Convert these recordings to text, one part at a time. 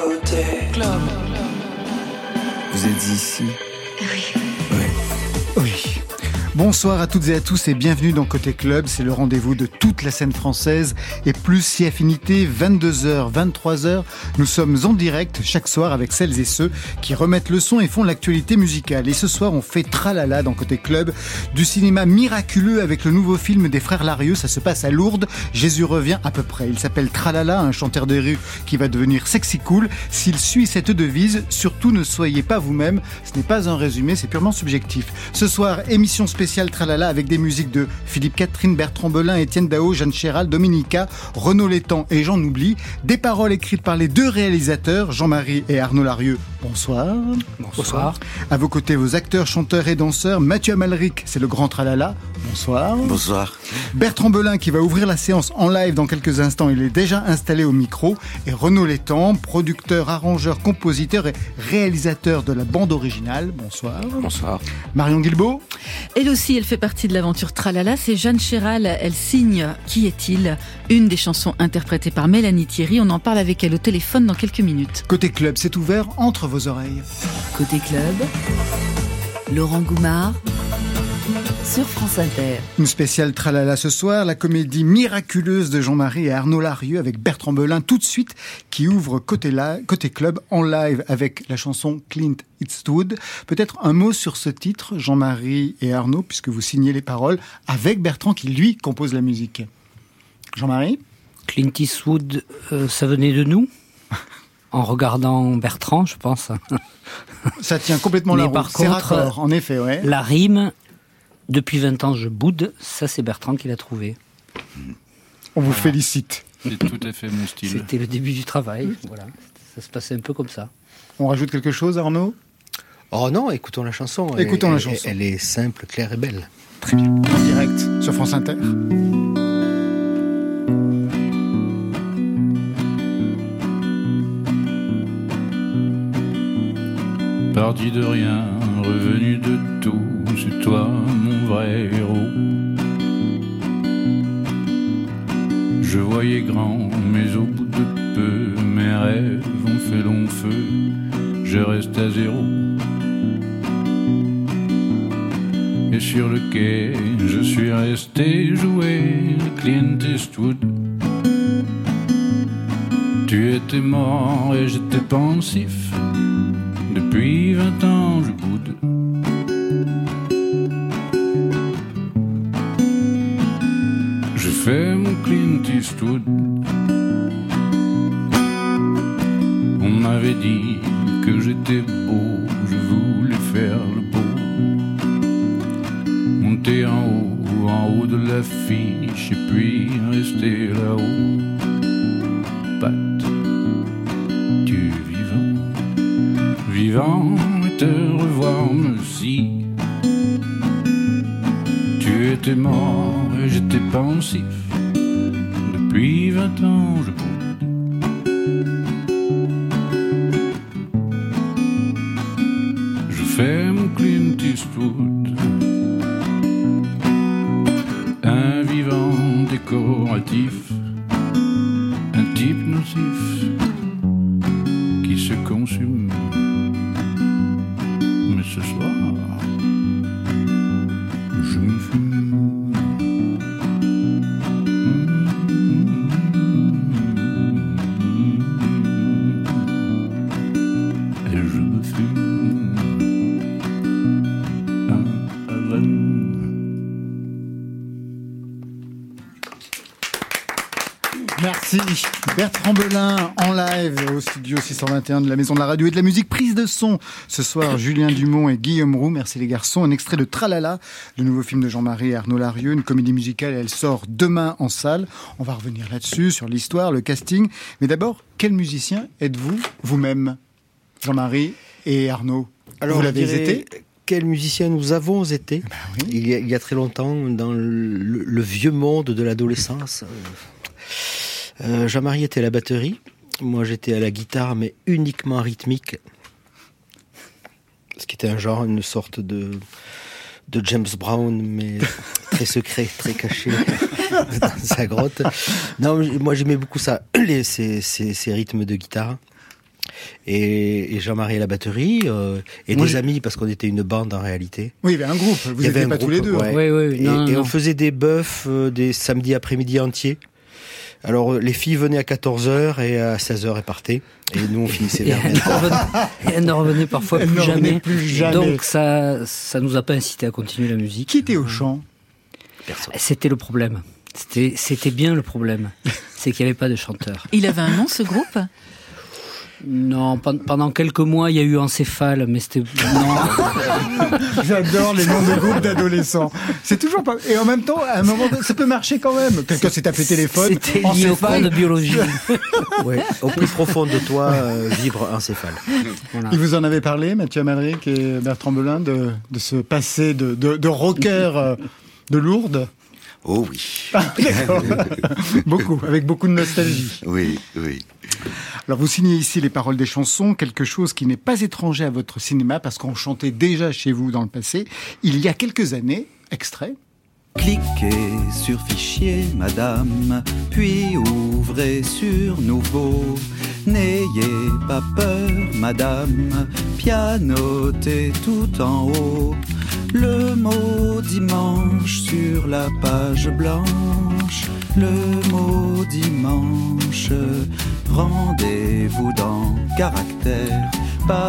côté club. Vous êtes ici Oui. Bonsoir à toutes et à tous et bienvenue dans Côté Club. C'est le rendez-vous de toute la scène française et plus si affinité, 22h, 23h. Nous sommes en direct chaque soir avec celles et ceux qui remettent le son et font l'actualité musicale. Et ce soir, on fait tralala dans Côté Club du cinéma miraculeux avec le nouveau film des frères Larieux. Ça se passe à Lourdes. Jésus revient à peu près. Il s'appelle Tralala, un chanteur de rue qui va devenir sexy cool. S'il suit cette devise, surtout ne soyez pas vous-même. Ce n'est pas un résumé, c'est purement subjectif. Ce soir, émission spéciale Tralala avec des musiques de Philippe Catherine, Bertrand Belin, Étienne Dao, Jeanne Chéral, Dominica, Renaud Létang et j'en oublie. Des paroles écrites par les deux réalisateurs, Jean-Marie et Arnaud Larieux. Bonsoir. Bonsoir. À vos côtés, vos acteurs, chanteurs et danseurs. Mathieu Amalric, c'est le grand Tralala. Bonsoir. Bonsoir. Bertrand Belin qui va ouvrir la séance en live dans quelques instants. Il est déjà installé au micro. Et Renaud Létang, producteur, arrangeur, compositeur et réalisateur de la bande originale. Bonsoir. Bonsoir. Marion Guilbeault. Elle aussi, elle fait partie de l'aventure Tralala. C'est Jeanne Chéral. Elle signe Qui est-il? Une des chansons interprétées par Mélanie Thierry. On en parle avec elle au téléphone dans quelques minutes. Côté club, c'est ouvert entre vos oreilles. Côté club, Laurent Goumard sur France Inter. Une spéciale tralala ce soir, la comédie miraculeuse de Jean-Marie et Arnaud Larieux avec Bertrand Belin tout de suite qui ouvre côté, la, côté club en live avec la chanson Clint Eastwood. Peut-être un mot sur ce titre, Jean-Marie et Arnaud, puisque vous signez les paroles avec Bertrand qui lui compose la musique. Jean-Marie? Clint Eastwood, euh, ça venait de nous? En regardant Bertrand, je pense. Ça tient complètement Mais la par route. C'est contre, raccord, en effet, ouais. La rime, depuis 20 ans, je boude. Ça, c'est Bertrand qui l'a trouvé. On vous félicite. C'est tout à fait mon style. C'était le début du travail. Voilà. Ça se passait un peu comme ça. On rajoute quelque chose, Arnaud? Oh non, écoutons la chanson. Écoutons Elle- la elle- chanson. Elle est simple, claire et belle. Très bien. En direct sur France Inter. Parti de rien, revenu de tout, c'est toi mon Je voyais grand, mais au bout de peu, mes rêves ont fait long feu, je reste à zéro. Et sur le quai, je suis resté jouer Clint Eastwood. Tu étais mort et j'étais pensif. Depuis vingt ans, je boude. Fais mon Clint Eastwood. On m'avait dit que j'étais beau, je voulais faire le beau. Monter en haut, en haut de l'affiche, et puis rester là-haut. Pat, tu vivant vivant et te revoir me si tu étais mort j'étais pensif depuis vingt ans je boude je fais mon Clint Eastwood. Un vivant décoratif 621 de la Maison de la Radio et de la Musique. Prise de son ce soir, Julien Dumont et Guillaume Roux. Merci les garçons. Un extrait de Tralala, le nouveau film de Jean-Marie et Arnaud Larieux, une comédie musicale. Elle sort demain en salle. On va revenir là-dessus, sur l'histoire, le casting. Mais d'abord, quel musicien êtes-vous vous-même Jean-Marie et Arnaud Vous je l'avez dirais, été Quel musicien nous avons été oui. il, y a, il y a très longtemps, dans le, le vieux monde de l'adolescence. Euh, Jean-Marie était à la batterie. Moi, j'étais à la guitare, mais uniquement rythmique. Ce qui était un genre, une sorte de, de James Brown, mais très secret, très caché dans sa grotte. Non, moi, j'aimais beaucoup ça, les, ces, ces, ces rythmes de guitare. et, et Jean-Marie à la batterie, euh, et Moi, des amis parce qu'on était une bande en réalité. Oui, il y avait un groupe. Vous Il y avait n'étiez un pas tous les groupe, deux. ouais. Oui, oui, oui. Et, Non, et non. on faisait des bœufs euh, des samedis après-midi entiers. Alors euh, les filles venaient à 14h et à 16h elles partaient. Et nous on finissait Et vers elle ne revenait, et elle ne revenait parfois plus ne jamais. plus jamais. Donc ça, ça nous a pas incité à continuer la musique. Qui était au chant? Personne. C'était le problème. C'était, c'était bien le problème. C'est qu'il n'y avait pas de chanteur. Il avait un nom, ce groupe? Non, pen- pendant quelques mois, il y a eu Encéphale, mais c'était non. J'adore les noms de groupes d'adolescents. C'est toujours pas. Et en même temps, à un moment, donné, ça peut marcher quand même. Quelqu'un s'est tapé téléphone. C'était lié au cours de biologie. Ouais, au plus profond de toi euh, vibre un céphale. Voilà. Il vous en avait parlé, Mathieu Amalric et Bertrand Belin, de, de ce passé de, de, de rocker euh, de Lourdes? Oh oui. Ah, D'accord. beaucoup, avec beaucoup de nostalgie. Oui, oui. Alors vous signez ici les paroles des chansons, quelque chose qui n'est pas étranger à votre cinéma parce qu'on chantait déjà chez vous dans le passé, il y a quelques années, extrait. Cliquez sur fichier, madame, puis ouvrez sur nouveau. N'ayez pas peur, madame, pianotez tout en haut. Le mot dimanche sur la page blanche. Le mot dimanche, rendez-vous dans caractère.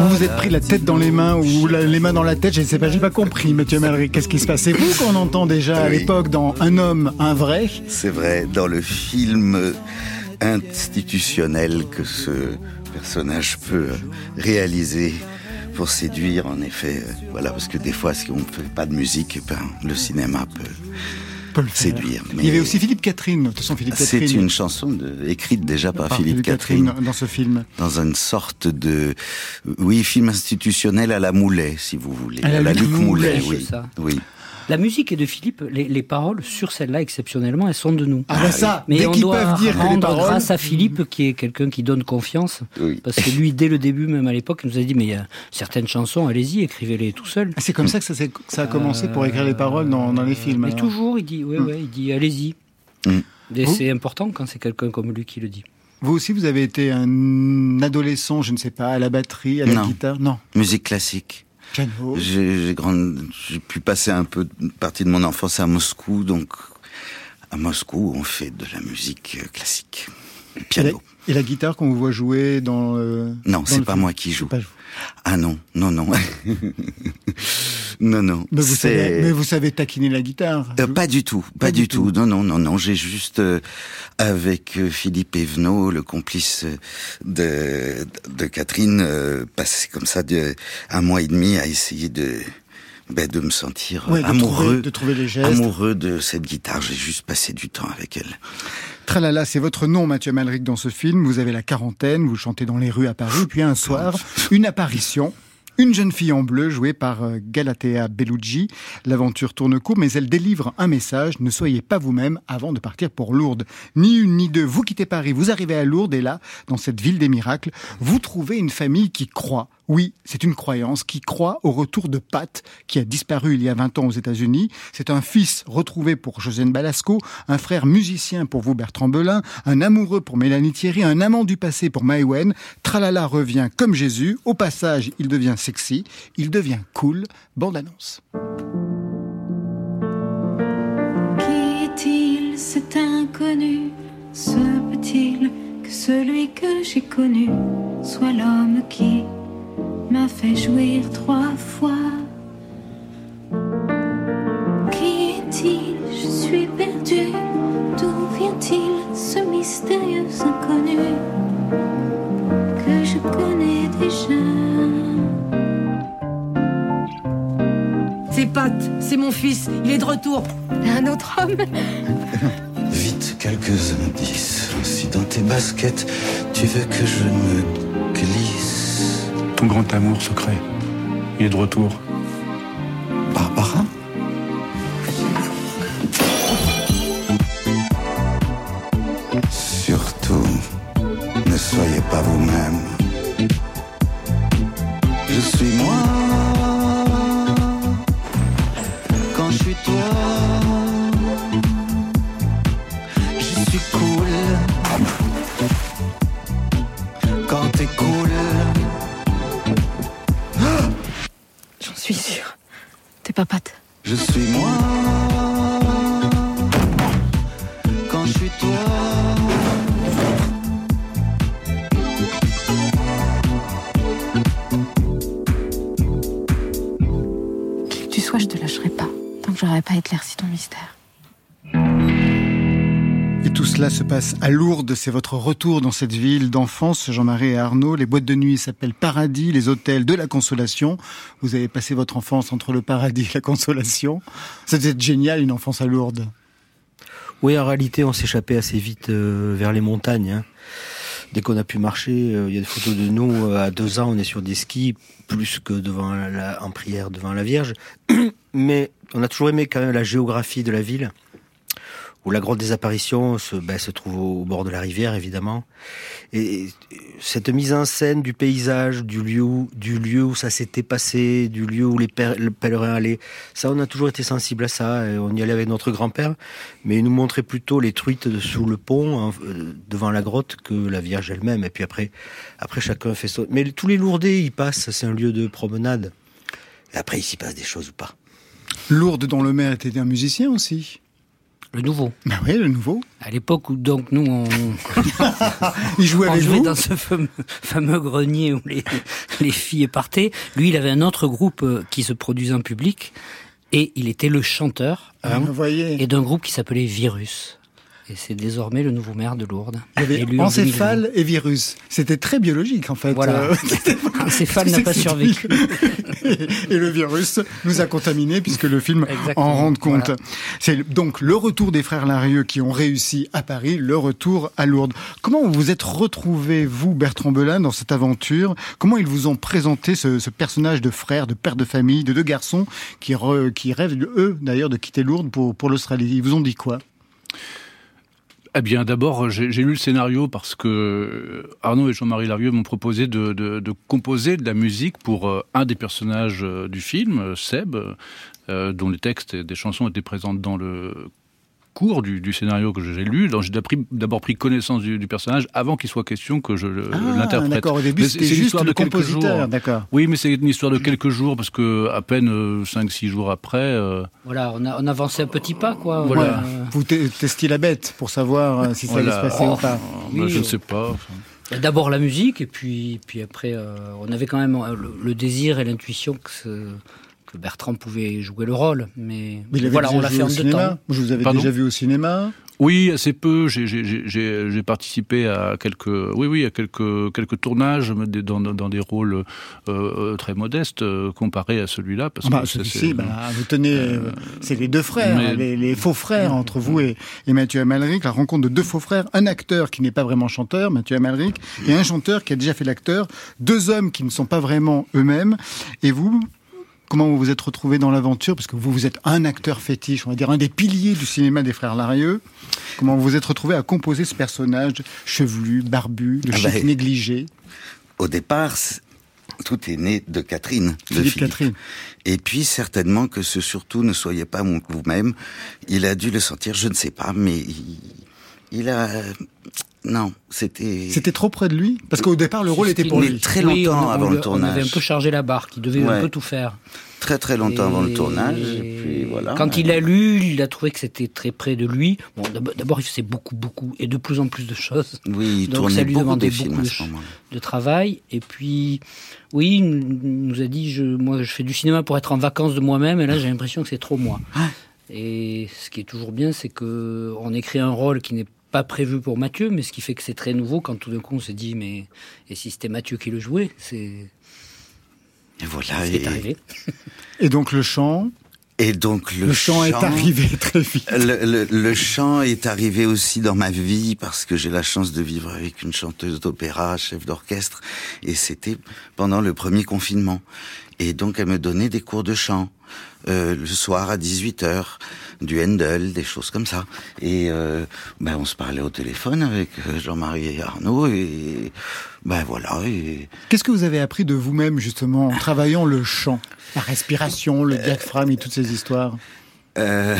Vous vous êtes pris la tête dans les mains ou la- les mains dans la tête, je ne sais pas, j'ai pas compris, Mathieu Amalric. Qu'est-ce qui se passe C'est vous qu'on entend déjà à Oui. l'époque dans Un homme, un vrai? C'est vrai, dans le film institutionnel que ce personnage peut euh, réaliser pour séduire, en effet. euh, Voilà, parce que des fois, si on ne fait pas de musique, ben, le cinéma peut Peut le faire. séduire. Il y avait aussi Philippe Catherine. De toute façon, Philippe C'est Catherine. une chanson de- écrite déjà par, par Philippe Catherine, dans ce film. dans une sorte de, oui, film institutionnel à la Moulet, si vous voulez, À la Luc Luc Moulet, Moulet, c'est oui, ça. oui. La musique est de Philippe. Les, les paroles sur celle-là, exceptionnellement, elles sont de nous. Ah, bah ça, Mais dès on doit peuvent dire rendre paroles... grâce à Philippe, qui est quelqu'un qui donne confiance. Oui. Parce que lui, dès le début, même à l'époque, il nous a dit, mais il y a certaines chansons, allez-y, écrivez-les tout seul. Ah, C'est comme ça que ça, a commencé pour écrire les paroles dans, dans les films. Mais alors. toujours, il dit, ouais, ouais, il dit, allez-y. Mm. Et c'est important quand c'est quelqu'un comme lui qui le dit. Vous aussi, vous avez été un adolescent, je ne sais pas, à la batterie, à la Non. guitare? Non. Musique classique. J'ai pu passer un peu partie de mon enfance à Moscou, donc à Moscou, on fait de la musique classique, piano. Et la guitare qu'on vous voit jouer dans. euh, Non, dans c'est le pas film moi qui joue. Pas. Ah non, non, non, non, non. Mais vous, savez, mais vous savez taquiner la guitare. Euh, pas du tout, pas, Pas du du tout. Non, non, non, non. J'ai juste euh, avec euh, Philippe Evenot, le complice de, de Catherine, euh, passé comme ça de, un mois et demi à essayer de ben, de me sentir Ouais, de amoureux, trouver- de trouver les gestes. amoureux de cette guitare. J'ai juste passé du temps avec elle. Tralala, c'est votre nom, Mathieu Malric, dans ce film. Vous avez la quarantaine, vous chantez dans les rues à Paris, puis un soir, une apparition. Une jeune fille en bleu jouée par euh, Galatea Bellucci. L'aventure tourne court, mais elle délivre un message. Ne soyez pas vous-même avant de partir pour Lourdes. Ni une ni deux. Vous quittez Paris, vous arrivez à Lourdes et là, dans cette ville des miracles, vous trouvez une famille qui croit. Oui, c'est une croyance qui croit au retour de Pat, qui a disparu il y a 20 ans aux États-Unis. C'est un fils retrouvé pour Josiane Balasco, un frère musicien pour vous Bertrand Belin, un amoureux pour Mélanie Thierry, un amant du passé pour Maïwen. Tralala revient comme Jésus. Au passage, il devient sexy, il devient cool. Bande annonce. Qui est-il cet inconnu? Se peut-il que celui que j'ai connu soit l'homme qui m'a fait jouir trois fois Qui est-il? Je suis perdu. D'où vient-il ce mystérieux inconnu que je connais déjà? C'est Pat, c'est mon fils, il est de retour. Un autre homme Vite, quelques indices. Si dans tes baskets, tu veux que je me glisse? Grand amour secret, il est de retour. Barbara Surtout, ne soyez pas vous-même. Je suis moi. Quand je suis toi. Je suis cool. Je suis moi. Se passe à Lourdes. C'est votre retour dans cette ville d'enfance, Jean-Marie et Arnaud. Les boîtes de nuit s'appellent Paradis, les hôtels de la Consolation. Vous avez passé votre enfance entre le paradis et la Consolation. C'était génial, une enfance à Lourdes. Oui, en réalité, on s'échappait assez vite euh, vers les montagnes. hein. Dès qu'on a pu marcher, euh, il y a des photos de nous euh, à deux ans, on est sur des skis, plus que devant en prière devant la Vierge. Mais on a toujours aimé quand même la géographie de la ville, où la grotte des apparitions se, ben, se trouve au, bord de la rivière, évidemment. Et, et cette mise en scène du paysage, du lieu, où- du lieu où ça s'était passé, du lieu où les pè- le pèlerins allaient, ça, on a toujours été sensible à ça. On y allait avec notre grand-père, mais il nous montrait plutôt les truites sous le pont, hein, euh, devant la grotte, que la Vierge elle-même. Et puis après, après chacun fait son. Mais tous les Lourdais, ils passent. C'est un lieu de promenade. Et après, il s'y passe des choses ou pas. Lourdes, dont le maire était un musicien aussi. Le nouveau. Ben oui, le nouveau. À l'époque où donc nous on, Il jouait on avec jouait vous dans ce fameux, fameux grenier où les, les filles partaient. Lui, il avait un autre groupe euh, qui se produisait en public et il était le chanteur Ah, hein, et d'un groupe qui s'appelait Virus. Et c'est désormais le nouveau maire de Lourdes. Il y avait élu en 2020. encéphale et virus. C'était très biologique en fait. Voilà. Euh, Encéphale n'a pas survécu. et le virus nous a contaminés puisque le film Exactement. en rend compte. Voilà. C'est donc le retour des frères Larieux qui ont réussi à Paris, le retour à Lourdes. Comment vous vous êtes retrouvé, vous, Bertrand Belin, dans cette aventure? Comment ils vous ont présenté ce, ce personnage de frère, de père de famille, de deux garçons qui, re- qui rêvent, eux d'ailleurs, de quitter Lourdes pour, pour l'Australie? Ils vous ont dit quoi? Eh bien, d'abord, j'ai lu le scénario parce que Arnaud et Jean-Marie Larieux m'ont proposé de, composer de la musique pour euh, un des personnages euh, du film, euh, Seb, euh, dont les textes et des chansons étaient présents dans le cours du, du scénario que j'ai lu. Donc, J'ai d'abord- pris connaissance du, du personnage avant qu'il soit question que je le- Ah, l'interprète. d'accord, au début c'était juste le de quelques compositeur, jours. d'accord. Oui, mais c'est une histoire de quelques jours parce que à peine 5-6 jours après. euh, Voilà, on, a, on avançait un petit pas, quoi. Voilà. Euh, Vous te- testiez la bête pour savoir euh, si ça allait se voilà. passer ou pas. bah, Oui, je ne euh, sais pas. enfin. D'abord la musique, et puis, puis après, euh, on avait quand même euh, le, le désir et l'intuition que, ce- que Bertrand pouvait jouer le rôle. Mais, voilà, on l'a fait en deux cinéma. temps. Je vous avais Pardon déjà vu au cinéma. Oui, assez peu. J'ai- participé à quelques, oui, oui, à quelques quelques tournages dans, dans des rôles euh, très modestes euh, comparés à celui-là. Parce Ah bah, que celui-ci, c'est- bah, vous tenez, euh, c'est les deux frères, mais- les, les faux frères entre vous et, et Mathieu Amalric, la rencontre de deux faux frères, un acteur qui n'est pas vraiment chanteur, Mathieu Amalric, et un chanteur qui a déjà fait l'acteur, deux hommes qui ne sont pas vraiment eux-mêmes, et vous, comment vous vous êtes retrouvé dans l'aventure Parce que vous, vous êtes un acteur fétiche, on va dire un des piliers du cinéma des frères Larieux. Comment vous vous êtes retrouvé à composer ce personnage chevelu, barbu, le Ah chic bah, négligé Au départ, tout est né de Catherine. de Philippe Catherine. Et puis certainement que ce surtout ne soyez pas vous-même. Il a dû le sentir, je ne sais pas, mais il, il a... Non, c'était... C'était trop près de lui Parce qu'au départ, le rôle était pour lui. très Oui, longtemps on, on avant le tournage. On avait un peu chargé la barre, qui devait Ouais. un peu tout faire. Très très longtemps avant le tournage. Et puis voilà. Quand il a lu, il a trouvé que c'était très près de lui. Bon, d'ab- d'abord, il faisait beaucoup, beaucoup, et de plus en plus de choses. Oui, il Donc tournait ça lui beaucoup demandait de films beaucoup à de, ce moment-là. de travail. Et puis, oui, il nous nous a dit, je, moi, je fais du cinéma pour être en vacances de moi-même, et là, j'ai l'impression que c'est trop moi. Et ce qui est toujours bien, c'est que on écrit un rôle qui n'est pas prévu pour Mathieu, mais ce qui fait que c'est très nouveau quand tout d'un coup on se dit, mais et si c'était Mathieu qui le jouait, c'est Et voilà. ce qui est Et, arrivé. Et donc le chant, et donc le, le, chant, est arrivé très vite. Le, le- le chant est arrivé aussi dans ma vie parce que j'ai la chance de vivre avec une chanteuse d'opéra, chef d'orchestre, et c'était pendant le premier confinement. Et donc elle me donnait des cours de chant euh, le soir à 18h, du Handel, des choses comme ça. Et euh, ben on se parlait au téléphone avec euh, Jean-Marie et Arnaud et ben voilà. Et Qu'est-ce que vous avez appris de vous-même justement en travaillant le chant, la respiration, le diaphragme et toutes ces histoires? Euh,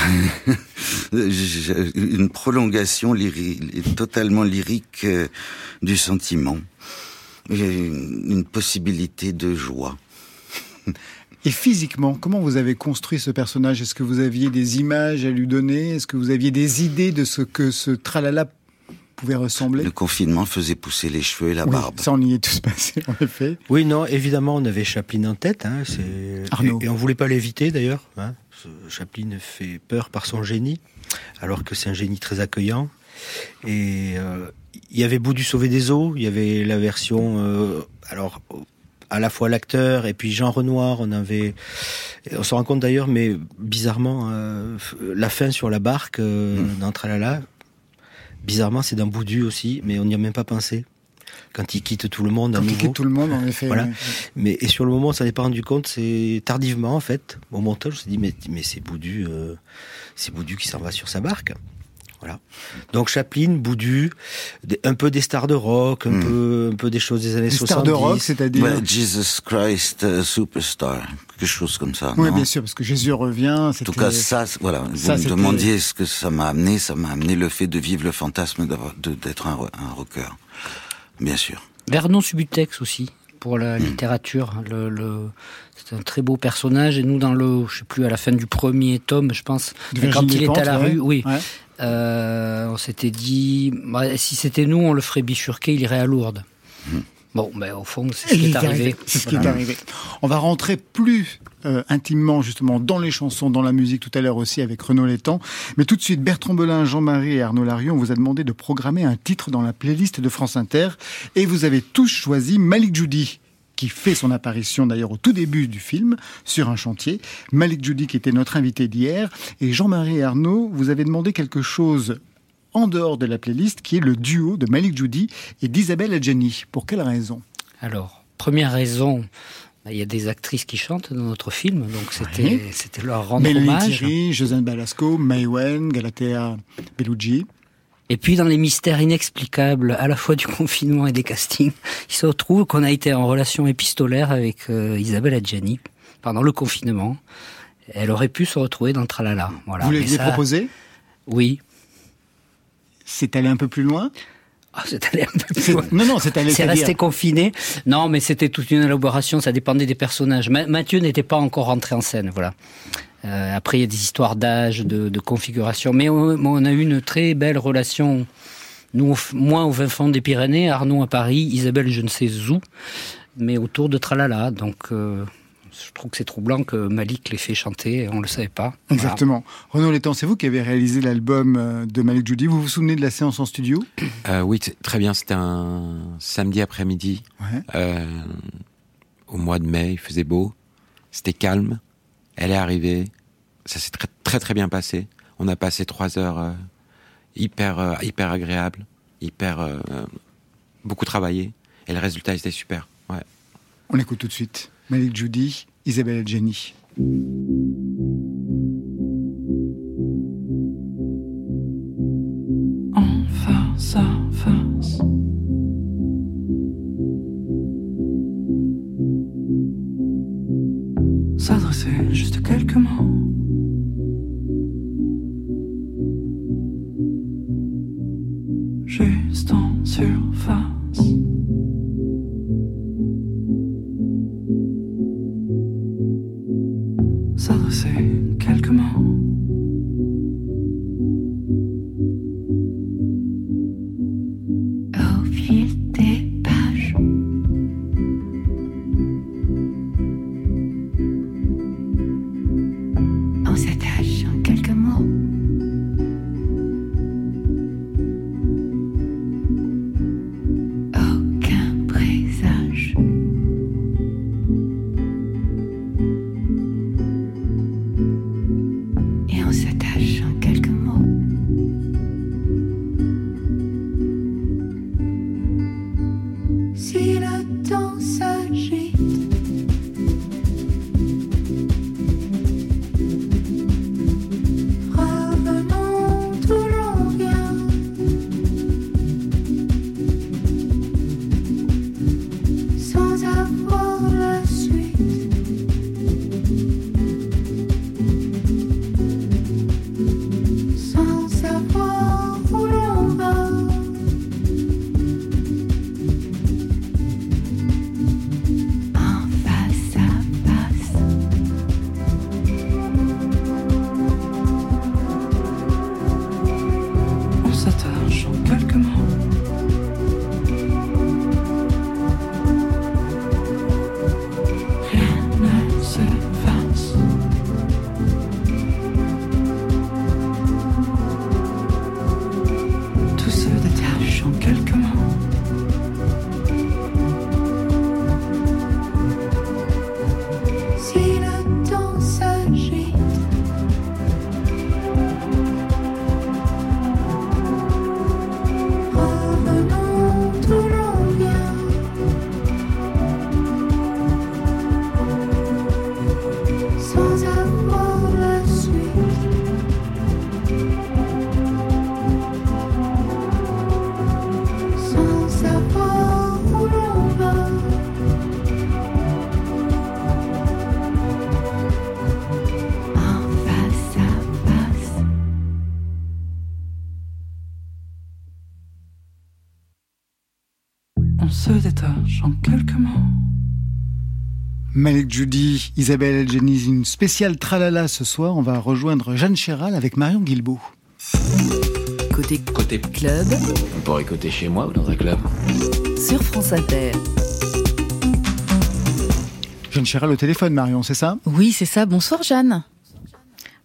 une prolongation lyri- totalement lyrique euh, du sentiment. Une possibilité de joie. Et physiquement, comment vous avez construit ce personnage? Est-ce que vous aviez des images à lui donner? Est-ce que vous aviez des idées de ce que ce tralala pouvait ressembler? Le confinement faisait pousser les cheveux et la Oui, barbe. Ça, on y est tous passés, en effet. Oui, non, évidemment, on avait Chaplin en tête. Hein, Arnaud. Et, et on voulait pas l'éviter d'ailleurs. Hein. Chaplin fait peur par son génie, alors que c'est un génie très accueillant. Et euh, il y avait Boudu sauver des eaux, il y avait la version, euh, alors à la fois l'acteur et puis Jean Renoir. On avait, on se rend compte d'ailleurs, mais bizarrement, euh, la fin sur la barque euh, dans Tralala, bizarrement, c'est dans Boudu aussi, mais on n'y a même pas pensé. Quand il quitte tout le monde à Quand il nouveau. quitte tout le monde, en effet. Voilà. Mais et sur le moment, on s'en est pas rendu compte. C'est tardivement en fait. Au montage, on s'est dit mais mais c'est Boudu, euh, c'est Boudu qui s'en va sur sa barque. Voilà. Donc Chaplin, Boudu, un peu des stars de rock, un Mm. peu un peu des choses des années Des 70. stars de rock, c'est-à-dire Ouais, Jesus Christ euh, Superstar, quelque chose comme ça. Oui, non bien sûr, parce que Jésus revient. En tout cas, ça, c'est- voilà. Vous Ça, me c'était- demandiez ce que ça m'a amené. Ça m'a amené le fait de vivre le fantasme d'être un, un rocker. Bien sûr. Vernon Subutex aussi pour la littérature. Le, le- c'est un très beau personnage et nous dans le, je sais plus à la fin du premier tome, je pense, quand il est à la ouais. rue, oui, Ouais. Euh, on s'était dit, bah, si c'était nous, on le ferait bifurquer, il irait à Lourdes. Bon, ben au fond, c'est ce qui est arrivé. C'est ce qui est Voilà. arrivé. On va rentrer plus euh, intimement justement dans les chansons, dans la musique tout à l'heure aussi avec Renaud Létang. Mais tout de suite, Bertrand Belin, Jean-Marie et Arnaud Larieux, on vous a demandé de programmer un titre dans la playlist de France Inter et vous avez tous choisi Malik Judy qui fait son apparition d'ailleurs au tout début du film sur un chantier. Malik Judy qui était notre invité d'hier et Jean-Marie Arnaud, vous avez demandé quelque chose en dehors de la playlist qui est le duo de Malik Judy et d'Isabelle Adjani. Pour quelle raison? Alors, première raison, il y a des actrices qui chantent dans notre film, donc c'était Oui. c'était leur rendre Mélanie hommage. Thierry, Josène Balasco, Maywen, Galatea Bellucci. Et puis dans les mystères inexplicables, à la fois du confinement et des castings, il se trouve qu'on a été en relation épistolaire avec euh, Isabelle Adjani pendant le confinement. Elle aurait pu se retrouver dans Tralala. Voilà. Vous l'aviez ça- proposé? Oui. C'est allé un peu plus loin? Ah, c'est allé un peu plus loin. Non, non, c'est allé. C'est resté confiné. Non, mais c'était toute une élaboration, ça dépendait des personnages. Ma- Mathieu n'était pas encore rentré en scène, voilà. Euh, après, il y a des histoires d'âge, de, de configuration. Mais on, on a eu une très belle relation. Nous, moi, au fin fond des Pyrénées, Arnaud à Paris, Isabelle, je ne sais où, mais autour de Tralala. Donc, euh, je trouve que c'est troublant que Malik l'ait fait chanter, on ne le savait pas. Voilà. Exactement. Renaud Létang, c'est vous qui avez réalisé l'album euh, de Malik Judy. Vous vous souvenez de la séance en studio? Euh, oui, très bien. C'était un samedi après-midi, Ouais. euh, au mois de mai. Il faisait beau. C'était calme. Elle est arrivée. Ça s'est très, très bien passé. On a passé trois heures euh, hyper euh, hyper agréables, hyper euh, beaucoup travaillé. Et le résultat était super. Ouais. On écoute tout de suite. Malik Judy, Isabelle Adjani. Malik Judy, Isabelle Elgeni, une spéciale tralala ce soir. On va rejoindre Jeanne Chéral avec Marion Guilbault. Côté Côté club On pourrait côté chez moi ou dans un club. sur France Inter. Jeanne Chéral au téléphone, Marion, c'est ça? Oui, c'est ça. Bonsoir Jeanne.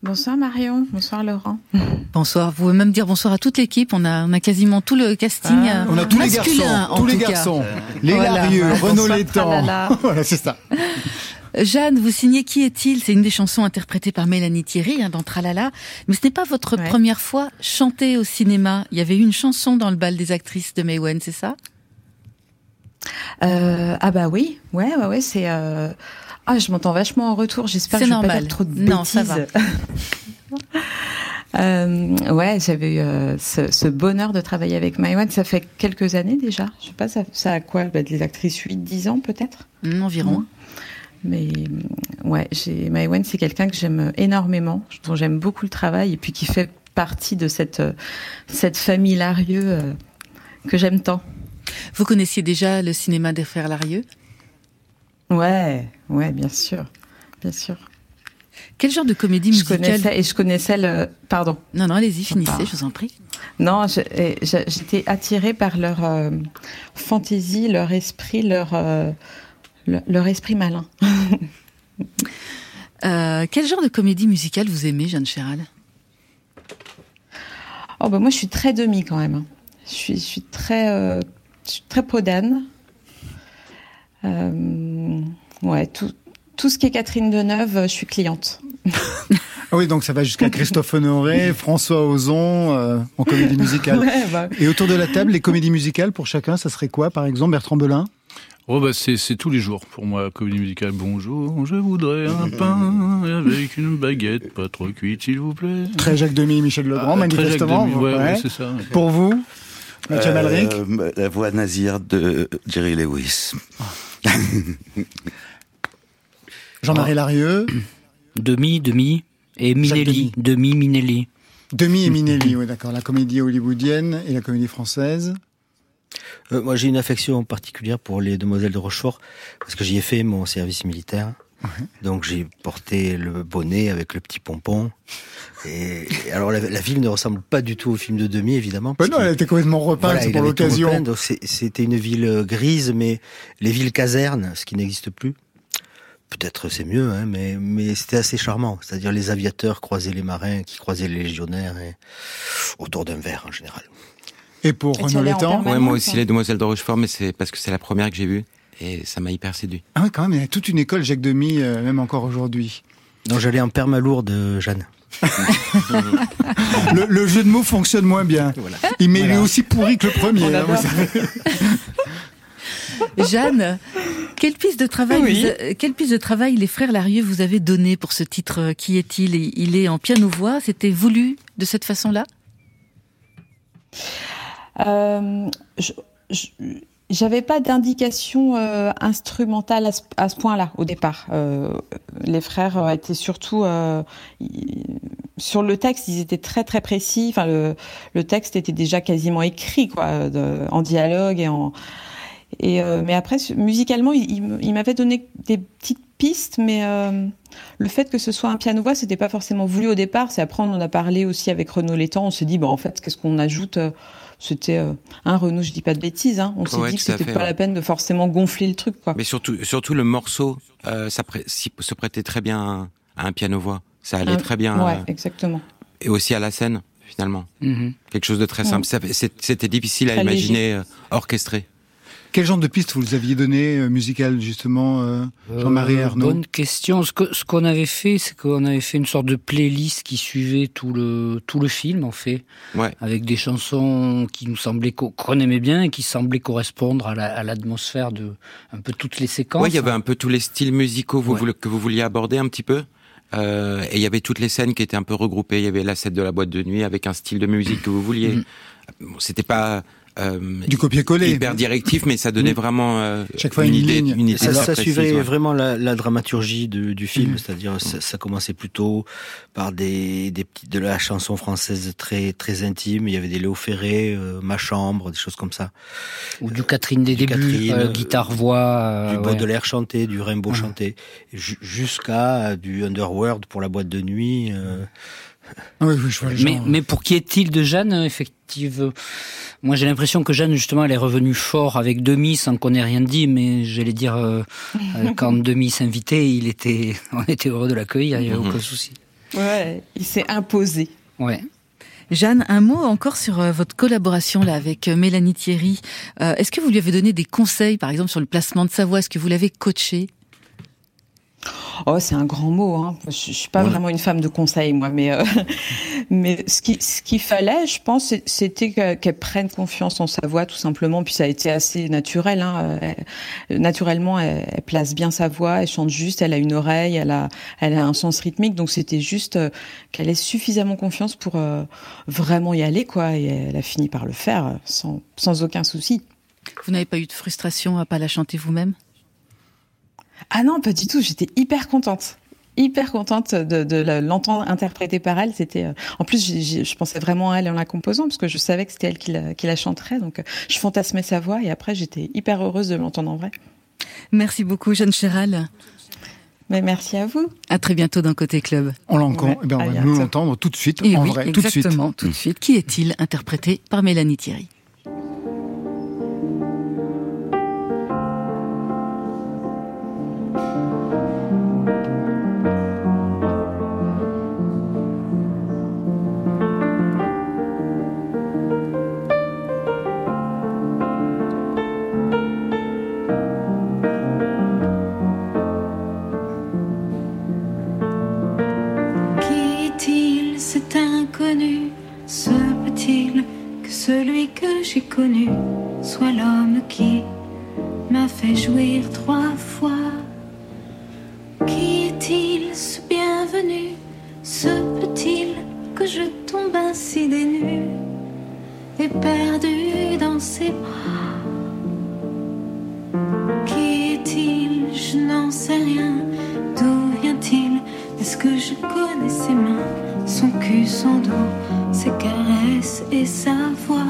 Bonsoir Marion, bonsoir Laurent. Bonsoir. Vous pouvez même dire bonsoir à toute l'équipe. On a, on a quasiment tout le casting. Ah. euh, On a tous les garçons, tous les garçons. Les Voilà. Larieux, Renaud Létang. tralala. voilà, c'est ça. Jeanne, vous signez Qui est-il? C'est une des chansons interprétées par Mélanie Thierry hein, dans Tralala. Mais ce n'est pas votre Ouais. première fois chantée au cinéma. Il y avait eu une chanson dans le bal des actrices de Maywen, c'est ça? Euh, ah bah oui, ouais, ouais, ouais, c'est. euh, Ah, je m'entends vachement en retour. J'espère que je vais pas normal. dire trop de Non, ça bêtises. Euh, ouais, j'avais eu euh, ce, ce bonheur de travailler avec Maïwan. Ça fait quelques années déjà. Je sais pas, ça, ça a quoi bah, Des actrices 8-10 ans peut-être? Hum, Environ. Mais euh, ouais, Maïwan, c'est quelqu'un que j'aime énormément, dont j'aime beaucoup le travail et puis qui fait partie de cette, euh, cette famille Larieux euh, que j'aime tant. Vous connaissiez déjà le cinéma des frères Larieux? Ouais, ouais, bien sûr, bien sûr. Quel genre de comédie Je musicale connaissais et je connaissais le. Pardon. Non, non, allez-y, finissez, je vous en prie. Non, je- je- j'étais attirée par leur euh, fantaisie, leur esprit, leur euh, leur, leur esprit malin. Euh, quel genre de comédie musicale vous aimez, Jeanne Chéral? Oh bah moi, je suis très demi quand même. Je suis, je suis très, je suis très podane. Euh, ouais, tout, tout ce qui est Catherine Deneuve, je suis cliente. Ah oui, donc ça va jusqu'à Christophe Honoré, François Ozon, euh, en comédie musicale. Ouais, bah. Et autour de la table, les comédies musicales pour chacun, ça serait quoi, par exemple, Bertrand Belin? Oh bah c'est c'est tous les jours pour moi, comédie musicale. Bonjour, je voudrais un pain avec une baguette, pas trop cuite s'il vous plaît. Très Jacques Demy, Michel Legrand, Ah, très manifestement. Jacques Demy, ouais, ouais. ça. Pour vous, Mathieu Malric? Euh, La voix nazir de Jerry Lewis. Jean-Marie Larieux, Demi, demi. Et Minelli. Demi, Minelli. Demi et Minelli, oui, d'accord. La comédie hollywoodienne et la comédie française. Euh, moi, j'ai une affection particulière pour les demoiselles de Rochefort parce que j'y ai fait mon service militaire. Donc j'ai porté le bonnet avec le petit pompon. Et, et alors la, la ville ne ressemble pas du tout au film de Demi, évidemment. Ben non, elle était complètement repeinte Voilà, il pour l'occasion. C'était une ville grise, mais les villes casernes, ce qui n'existe plus. Peut-être c'est mieux, hein, mais, mais c'était assez charmant. C'est-à-dire les aviateurs croisaient les marins, qui croisaient les légionnaires, et autour d'un verre en général. Et pour Renaud Létang Ouais, moi aussi, hein. les Demoiselles de Rochefort, mais c'est parce que c'est la première que j'ai vue et ça m'a hyper séduit. Ah oui, quand même, il y a toute une école Jacques Demy, euh, même encore aujourd'hui. Donc j'allais en permalourde, euh, Jeanne. Le, le jeu de mots fonctionne moins bien. Il m'est Voilà. aussi pourri que le premier. Hein, vous adore. savez. Jeanne, quelle piste de travail, Oui. vous a- quelle piste de travail les frères Larieux vous avez donné pour ce titre euh, Qui est-il? Il est en piano-voix. C'était voulu de cette façon-là? Euh, je- je- J'avais pas d'indication euh, instrumentale à ce, point-là au départ. Euh, les frères étaient surtout euh, sur le texte, ils étaient très très précis. Enfin, le, texte était déjà quasiment écrit, quoi, en dialogue et en. Euh, mais après, musicalement, il, il il m'avait donné des petites piste, mais le fait que ce soit un piano-voix, c'était pas forcément voulu au départ. C'est après, on en a parlé aussi avec Renaud Létang. On s'est dit, bah, en fait, qu'est-ce qu'on ajoute C'était euh, un Renaud, je dis pas de bêtises. Hein. On s'est Ouais, dit que c'était pas ouais. la peine de forcément gonfler le truc, quoi. Mais surtout, surtout le morceau, euh, ça prê- si- se prêtait très bien à un piano-voix. Ça allait très bien. Ouais, euh, exactement. et aussi à la scène, finalement. Mhm. Quelque chose de très simple. C'était difficile à imaginer euh, orchestré. Quel genre de piste vous les aviez donné euh, musical justement, euh, Jean-Marie Euh, Arnaud Bonne question. Ce que- ce qu'on avait fait, c'est qu'on avait fait une sorte de playlist qui suivait tout le tout le film, en fait, Ouais. avec des chansons qui nous semblaient co- qu'on aimait bien et qui semblaient correspondre à la- à l'atmosphère de un peu toutes les séquences. Ouais, il y avait un peu tous les styles musicaux vous Ouais. voulez- que vous vouliez aborder un petit peu. Euh, et il y avait toutes les scènes qui étaient un peu regroupées. Il y avait la scène de la boîte de nuit avec un style de musique que vous vouliez. Bon, C'était pas Du copier-coller. hyper directif, mais ça donnait vraiment euh, Chaque fois une idée, ligne. une idée Ça, ça précise, suivait ouais. vraiment la, la dramaturgie de- du film, Mhm. c'est-à-dire ça, ça commençait plutôt par des, des petites de la chanson française très très intime. Il y avait des Léo Ferré, euh, Ma chambre, des choses comme ça. ou du Catherine des Du débuts, Catherine, euh, euh, guitare voix, euh, du ouais. Baudelaire chanté, du Rimbaud Mhm. chanté, ju- jusqu'à euh, du Underworld pour la boîte de nuit. euh. Oui, oui, je vois le Mais, genre. mais pour qui est-il de Jeanne, effectivement Moi, j'ai l'impression que Jeanne, justement, elle est revenue fort avec Demi, sans qu'on ait rien dit, mais j'allais dire, euh, euh, quand Demi s'invitait, il était, on était heureux de l'accueillir, il n'y avait Mhm. aucun souci. Ouais, il s'est imposé. Ouais. Jeanne, un mot encore sur euh, votre collaboration là avec Mélanie Thierry. Euh, Est-ce que vous lui avez donné des conseils, par exemple, sur le placement de sa voix Est-ce que vous l'avez coachée Oh, c'est un grand mot. Hein. Je, suis pas vraiment une femme de conseil, moi, mais euh, mais ce qui ce qu'il fallait, je pense, c'était que- qu'elle prenne confiance en sa voix, tout simplement. Puis ça a été assez naturel. Hein. Elle- naturellement, elle, elle place bien sa voix, elle chante juste, elle a une oreille, elle a elle a un sens rythmique. Donc c'était juste euh, qu'elle ait suffisamment confiance pour euh, vraiment y aller, quoi. Et elle a fini par le faire euh, sans sans aucun souci. Vous n'avez pas eu de frustration à pas la chanter vous-même? Ah non, pas du tout. J'étais hyper contente. Hyper contente de, l'entendre interpréter par elle. C'était, euh, en plus, je pensais vraiment à elle en la composant parce que je savais que c'était elle qui la, qui la chanterait. Donc, euh, je fantasmais sa voix et après, j'étais hyper heureuse de l'entendre en vrai. Merci beaucoup, Jeanne Chéral. Mais merci à vous. À très bientôt dans Côté Club. On l'entend, Ouais, eh on à va nous l'entendre tout de suite, Et en oui, vrai, tout de suite. exactement, tout de suite. Qui est-il Interprété par Mélanie Thierry? Connu soit l'homme qui m'a fait jouir trois fois. Qui est-il ce bienvenu Se peut-il que je tombe ainsi des nues et perdu dans ses bras? Qui est-il? Je n'en sais rien. D'où vient-il? Est-ce que je connais ses mains, son cul, son dos, ses caresses et sa voix?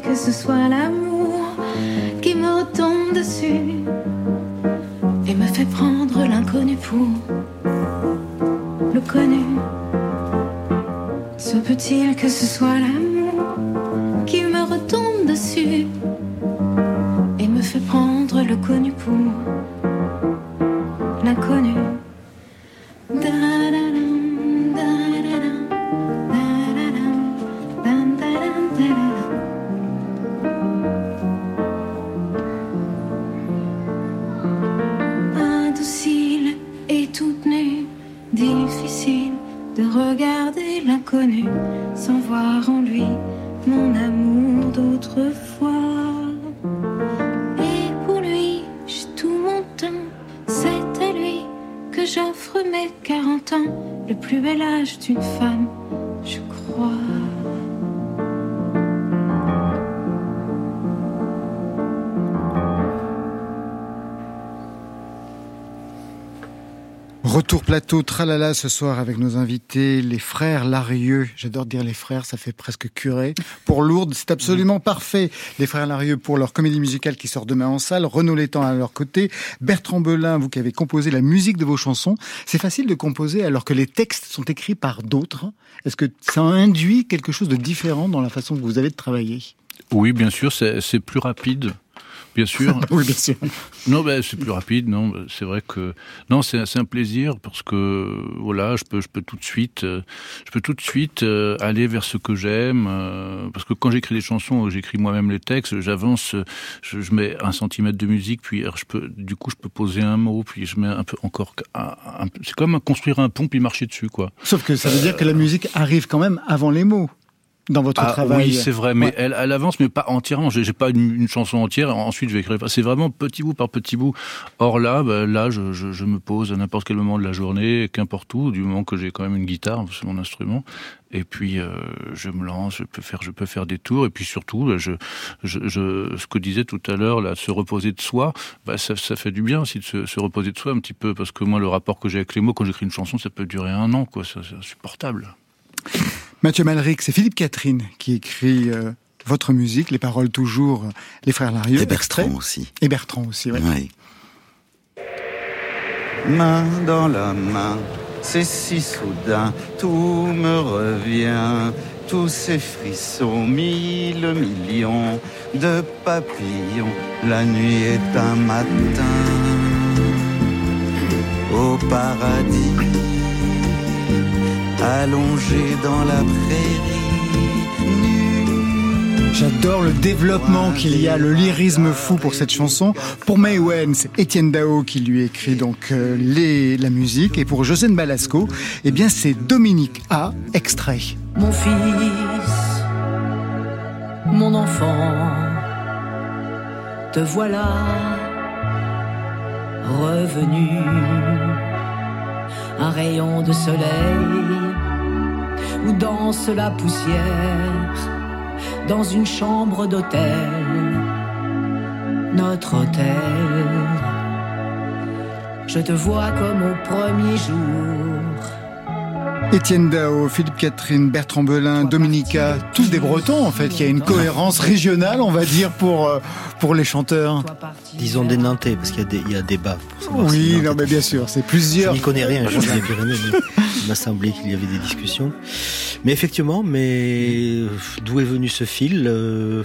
Que ce soit l'amour qui me retombe dessus et me fait prendre l'inconnu pour le connu. Se peut-il que ce soit l'amour Retour plateau, tralala ce soir avec nos invités, les frères Larieux. J'adore dire les frères, ça fait presque curé. Pour Lourdes, c'est absolument parfait. Les frères Larieux pour leur comédie musicale qui sort demain en salle. Renaud Létang à leur côté. Bertrand Belin, vous qui avez composé la musique de vos chansons. C'est facile de composer alors que les textes sont écrits par d'autres. Est-ce que ça induit quelque chose de différent dans la façon que vous avez de travailler? Oui, bien sûr, c'est plus rapide. Bien sûr. oui, bien sûr. Non, ben, c'est plus rapide. Non, c'est vrai que non, c'est un plaisir parce que voilà, je peux, je peux tout de suite, euh, je peux tout de suite euh, aller vers ce que j'aime. Euh, parce que quand j'écris des chansons, j'écris moi-même les textes, j'avance, je, je, mets un centimètre de musique, puis je peux, du coup, je peux poser un mot, puis je mets un peu encore. C'est comme construire un pont puis marcher dessus, quoi. Sauf que ça veut dire que la musique arrive quand même avant les mots dans votre ah, travail. Oui, c'est vrai, mais ouais. elle, elle, avance, mais pas entièrement. J'ai pas une, une, chanson entière. Ensuite, je vais écrire. C'est vraiment petit bout par petit bout. Or là, bah, là, je, je, je, me pose à n'importe quel moment de la journée, qu'importe où, du moment que j'ai quand même une guitare, c'est mon instrument. Et puis euh, je me lance, je peux faire, je peux faire des tours. Et puis surtout, je, je, je ce que disait tout à l'heure, là, se reposer de soi, bah, ça, ça fait du bien aussi de se, se, reposer de soi un petit peu, parce que moi, le rapport que j'ai avec les mots quand j'écris une chanson, ça peut durer un an, quoi. C'est insupportable. Mathieu Malric, c'est Philippe Catherine qui écrit euh, votre musique, les paroles toujours, euh, les frères Larieux. Et Bertrand extrait. aussi. Et Bertrand aussi, oui. Main dans la main, c'est si soudain, tout me revient, tous ces frissons, mille millions de papillons, la nuit est un matin au paradis allongé dans la prairie. J'adore le développement qu'il y a, le lyrisme fou pour cette chanson. Pour May Wen, c'est Étienne Dao qui lui écrit donc euh, les, la musique. Et pour Josène Balasco, eh bien c'est Dominique A, extrait. Mon fils, mon enfant, te voilà revenu. Un rayon de soleil où danse la poussière dans une chambre d'hôtel, notre hôtel. Je te vois comme au premier jour. Étienne Dao, Philippe Catherine, Bertrand Belin, Dominica, tous des Bretons en fait. Il y a une cohérence régionale, on va dire, pour, pour les chanteurs. Disons des Nantais, parce qu'il y a, des, il y a débat. Oui, non, mais bien sûr, c'est plusieurs. Je n'y connais rien, je suis Pyrénées, mais il m'a semblé qu'il y avait des discussions. Mais effectivement, mais d'où est venu ce fil euh,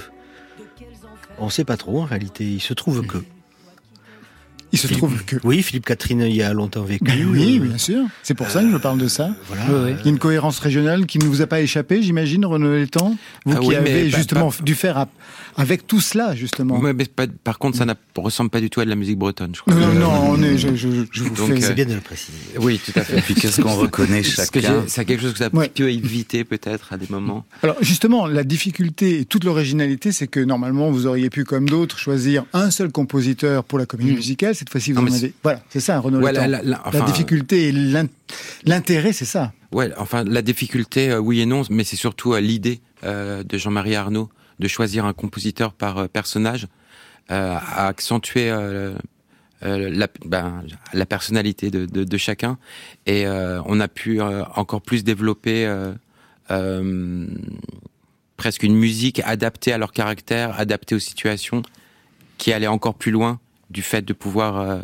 On ne sait pas trop en réalité. Il se trouve que. Il se Philippe, trouve que. Oui, Philippe Catherine y a longtemps vécu. Ben oui, bien sûr. C'est pour ça que je parle de ça. Voilà. Il y a une cohérence régionale qui ne vous a pas échappé, j'imagine, Renaud Létang Vous ah qui oui, avez justement bah, dû faire à, avec tout cela, justement. Mais pas, par contre, ça ne ressemble pas du tout à de la musique bretonne, je crois. Non, non, non, on est, je, je, je vous Donc, fais. C'est bien de le préciser. Oui, tout à fait. Et puis qu'est-ce qu'on reconnaît chacun C'est quelque chose que ça Ouais. pu éviter peut-être à des moments. Alors justement, la difficulté et toute l'originalité, c'est que normalement, vous auriez pu, comme d'autres, choisir un seul compositeur pour la comédie musicale. Cette fois-ci, vous en avez. Voilà, c'est ça, Renaud Ouais, Létang. la- difficulté et l'in- l'intérêt, c'est ça. Ouais, enfin la difficulté, euh, oui et non, mais c'est surtout euh, l'idée euh, de Jean-Marie Arnaud de choisir un compositeur par euh, personnage à accentuer la, ben, la personnalité de, de, de chacun et on a pu encore plus développer presque une musique adaptée à leur caractère, adaptée aux situations, qui allait encore plus loin du fait de pouvoir. euh,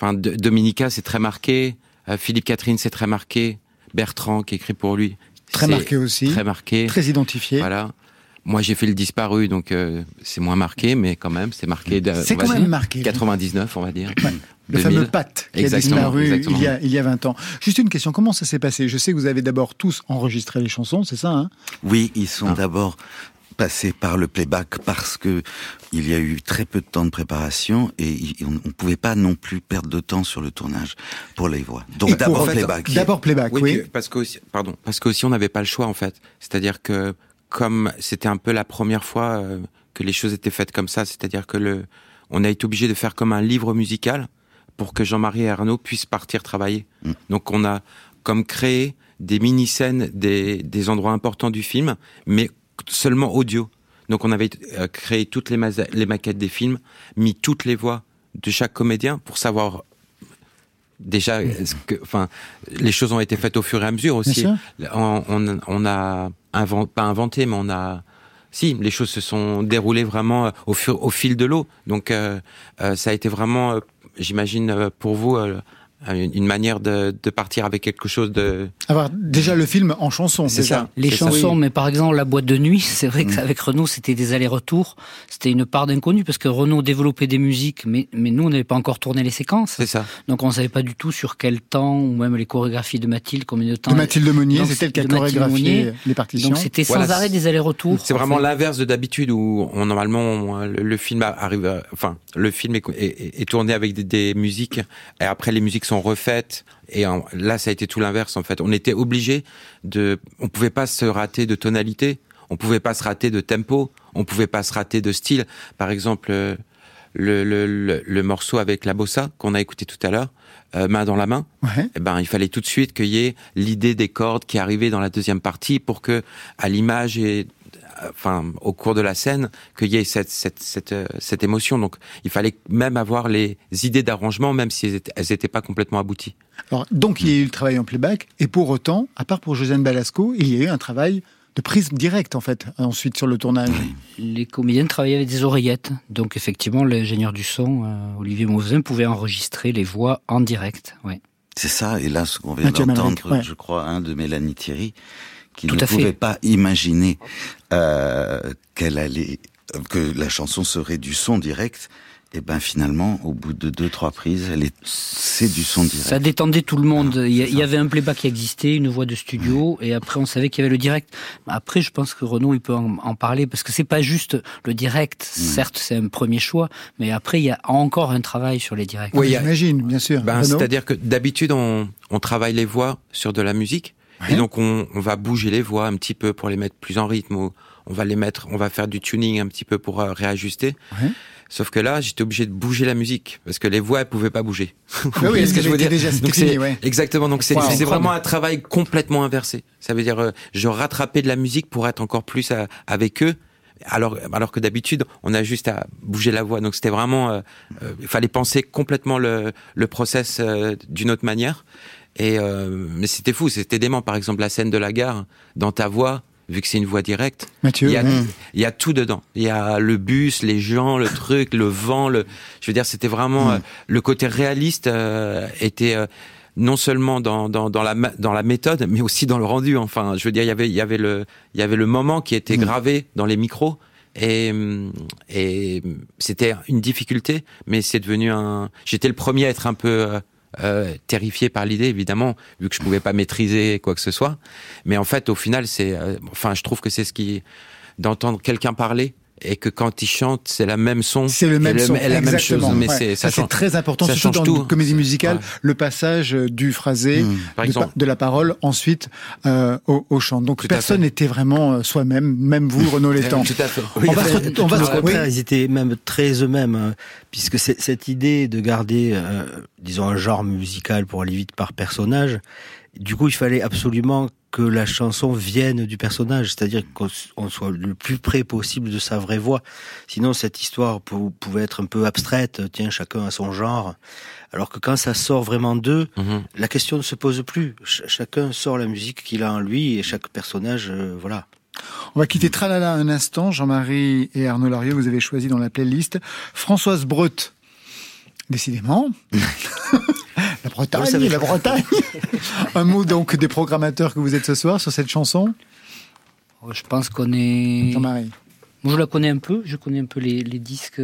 Enfin, de- Dominica, c'est très marqué. euh, Philippe Catherine, c'est très marqué. Bertrand, qui écrit pour lui, Très marqué aussi. Très marqué. Très identifié. Voilà. Moi, j'ai fait le disparu, donc euh, c'est moins marqué, mais quand même, c'est marqué. de- C'est quand dire, même marqué. 99, on va dire. Le 2000. fameux Pat qui a Exactement, disparu exactement. il y a, il y a 20 ans. Juste une question, comment ça s'est passé? Je sais que vous avez d'abord tous enregistré les chansons, c'est ça hein? Oui, ils sont Ah. d'abord passés par le playback parce que il y a eu très peu de temps de préparation et on ne pouvait pas non plus perdre de temps sur le tournage pour les voix. Donc d'abord en fait, playback. D'abord playback, oui. Parce que aussi, pardon, parce qu'aussi on n'avait pas le choix en fait. C'est-à-dire que comme c'était un peu la première fois euh, que les choses étaient faites comme ça, c'est-à-dire que le, on a été obligé de faire comme un livre musical pour que Jean-Marie et Arnaud puissent partir travailler. Mm. Donc on a comme créé des mini-scènes des, des endroits importants du film, mais seulement audio. Donc on avait euh, créé toutes les, ma- les maquettes des films, mis toutes les voix de chaque comédien pour savoir déjà, est-ce que, enfin, les choses ont été faites au fur et à mesure aussi. On, on, on a invent, pas inventé, mais on a si, les choses se sont déroulées vraiment euh, au, fur, au fil de l'eau. Donc, euh, euh, ça a été vraiment, euh, j'imagine, euh, pour vous, euh, une une manière de, de partir avec quelque chose de. Avoir déjà le film en chanson. C'est ça. Les ça. chansons, mais par exemple la boîte de nuit, c'est vrai Mm. qu'avec Renaud, c'était des allers-retours, c'était une part d'inconnu parce que Renaud développait des musiques, mais, mais nous, on n'avait pas encore tourné les séquences. C'est ça. Donc on savait pas du tout sur quel temps, ou même les chorégraphies de Mathilde, combien de temps. De Mathilde Monnier, Donc, c'est elle qui a de Mathilde chorégraphié Monnier. les partitions. Donc c'était sans Voilà, arrêt des allers-retours. C'est en vraiment fait. l'inverse de d'habitude où on normalement on- le, le film arrive, à- enfin le film est, est- est tourné avec des, des musiques et après les musiques sont refaites et en- là ça a été tout l'inverse en fait. On était obligé de, on pouvait pas se rater de tonalité, on pouvait pas se rater de tempo, on pouvait pas se rater de style. Par exemple euh, le, le, le, le morceau avec la bossa qu'on a écouté tout à l'heure, euh, main dans la main. Ouais. Eh ben, il fallait tout de suite qu'il y ait l'idée des cordes qui arrivait dans la deuxième partie pour que, à l'image et, enfin, au cours de la scène, qu'il y ait cette, cette, cette, euh, cette émotion. Donc, il fallait même avoir les idées d'arrangement, même si elles étaient, elles étaient pas complètement abouties. Alors, donc, il y a eu le travail en playback, et pour autant, à part pour Josiane Balasco, il y a eu un travail de prise directe, en fait, ensuite sur le tournage. Les comédiens travaillaient avec des oreillettes. Donc effectivement, l'ingénieur du son, euh, Olivier Mauzin, pouvait enregistrer les voix en direct. Ouais. C'est ça, et là, ce qu'on vient d'entendre, ouais. je crois, hein, de Mélanie Thierry, qui Tout ne à fait. pouvait pas imaginer euh, qu'elle allait, que la chanson serait du son direct. Et ben finalement, au bout de deux trois prises, elle est, c'est du son direct. Ça détendait tout le monde. Ah, il, y, avait un playback qui existait, une voix de studio, et après on savait qu'il y avait le direct. Après, je pense que Renaud il peut en, en parler parce que c'est pas juste le direct. Certes, c'est un premier choix, mais après il y a encore un travail sur les directs. Oui, il y a- J'imagine, bien sûr. Ben, C'est-à-dire que d'habitude, on, on travaille les voix sur de la musique. Ouais. Et donc, on, on va bouger les voix un petit peu pour les mettre plus en rythme. Ou on va les mettre, on va faire du tuning un petit peu pour euh, réajuster. Ouais. Sauf que là, j'étais obligé de bouger la musique parce que les voix, elles pouvaient pas bouger. Vous oui, elles ce que je veux dire déjà- Donc, fini, c'est- ouais. Exactement. Donc c'est Wow. vraiment un travail complètement inversé. Ça veut dire, euh, je rattrapais de la musique pour être encore plus à- avec eux. Alors, alors que d'habitude, on a juste à bouger la voix. Donc c'était vraiment, euh, euh, il fallait penser complètement le, le process euh, d'une autre manière. Et euh, mais c'était fou, c'était dément. Par exemple, la scène de la gare, dans ta voix, vu que c'est une voix directe, Mathieu, il y a, il y a tout dedans. Il y a le bus, les gens, le truc, le vent. Le, je veux dire, c'était vraiment euh, le côté réaliste euh, était euh, non seulement dans, dans, dans la dans la méthode, mais aussi dans le rendu. Enfin, je veux dire, il y avait il y avait le il y avait le moment qui était gravé dans les micros. Et, et c'était une difficulté, mais c'est devenu un. J'étais le premier à être un peu euh, terrifié par l'idée, évidemment, vu que je pouvais pas maîtriser quoi que ce soit. Mais en fait, au final, c'est. euh, enfin, je trouve que c'est ce qui d'entendre quelqu'un parler et que quand il chante, c'est la même son. C'est le même son, et la même chose. Mais Ouais. ça, ça, c'est très important, ça surtout change dans tout. une comédie musicale, Ouais. le passage euh, du phrasé, Mmh. Par de, exemple. pa- de la parole, ensuite euh, au, au chant. Donc Tout personne n'était vraiment euh, soi-même, même vous, Renaud Létang. Tout à fait. Oui, On va se- tout on va se- oui. ils étaient même très eux-mêmes, hein, puisque cette idée de garder, euh, disons, un genre musical pour aller vite par personnage, du coup, il fallait absolument que la chanson vienne du personnage, c'est-à-dire qu'on soit le plus près possible de sa vraie voix. Sinon, cette histoire pou- pouvait être un peu abstraite, tiens, chacun a son genre. Alors que quand ça sort vraiment d'eux, Mhm. la question ne se pose plus. Ch- chacun sort la musique qu'il a en lui et chaque personnage, euh, voilà. On va quitter Tralala un instant. Jean-Marie et Arnaud Larieux, vous avez choisi dans la playlist Françoise Breut. Décidément. la Bretagne, Vous le savez. la Bretagne. un mot donc des programmateurs que vous êtes ce soir sur cette chanson? Oh, Je pense qu'on est. Jean-Marie. Moi, je la connais un peu. Je connais un peu les, les disques.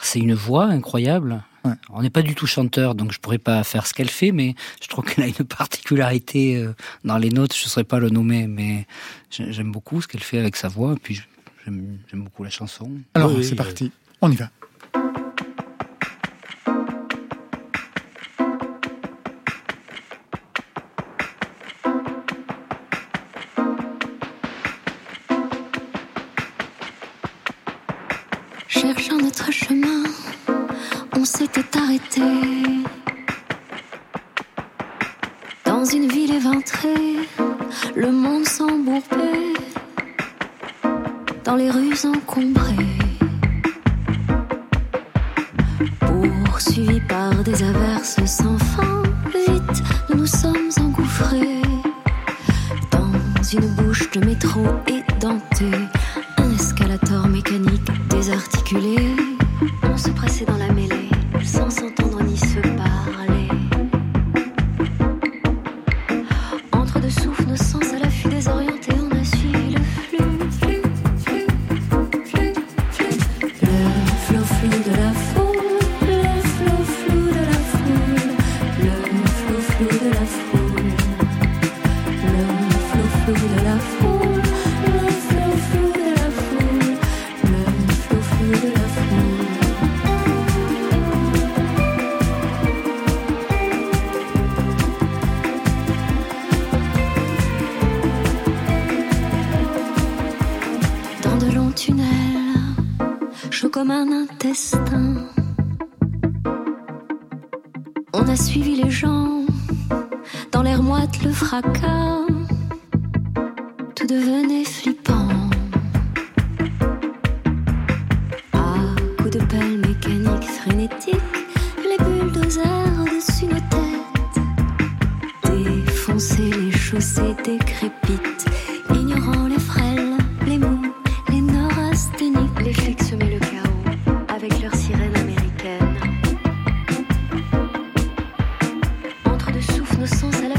C'est une voix incroyable. Ouais. On n'est pas du tout chanteur, donc je pourrais pas faire ce qu'elle fait, mais je trouve qu'elle a une particularité euh, dans les notes. Je ne saurais pas le nommer, mais j'ai- j'aime beaucoup ce qu'elle fait avec sa voix. Et puis j'aime beaucoup la chanson. Alors, oui, c'est euh, parti. On y va. dans les rues encombrées, poursuivis par des averses sans fin. Vite, nous nous sommes engouffrés dans une bouche de métro édentée. Deux souffles,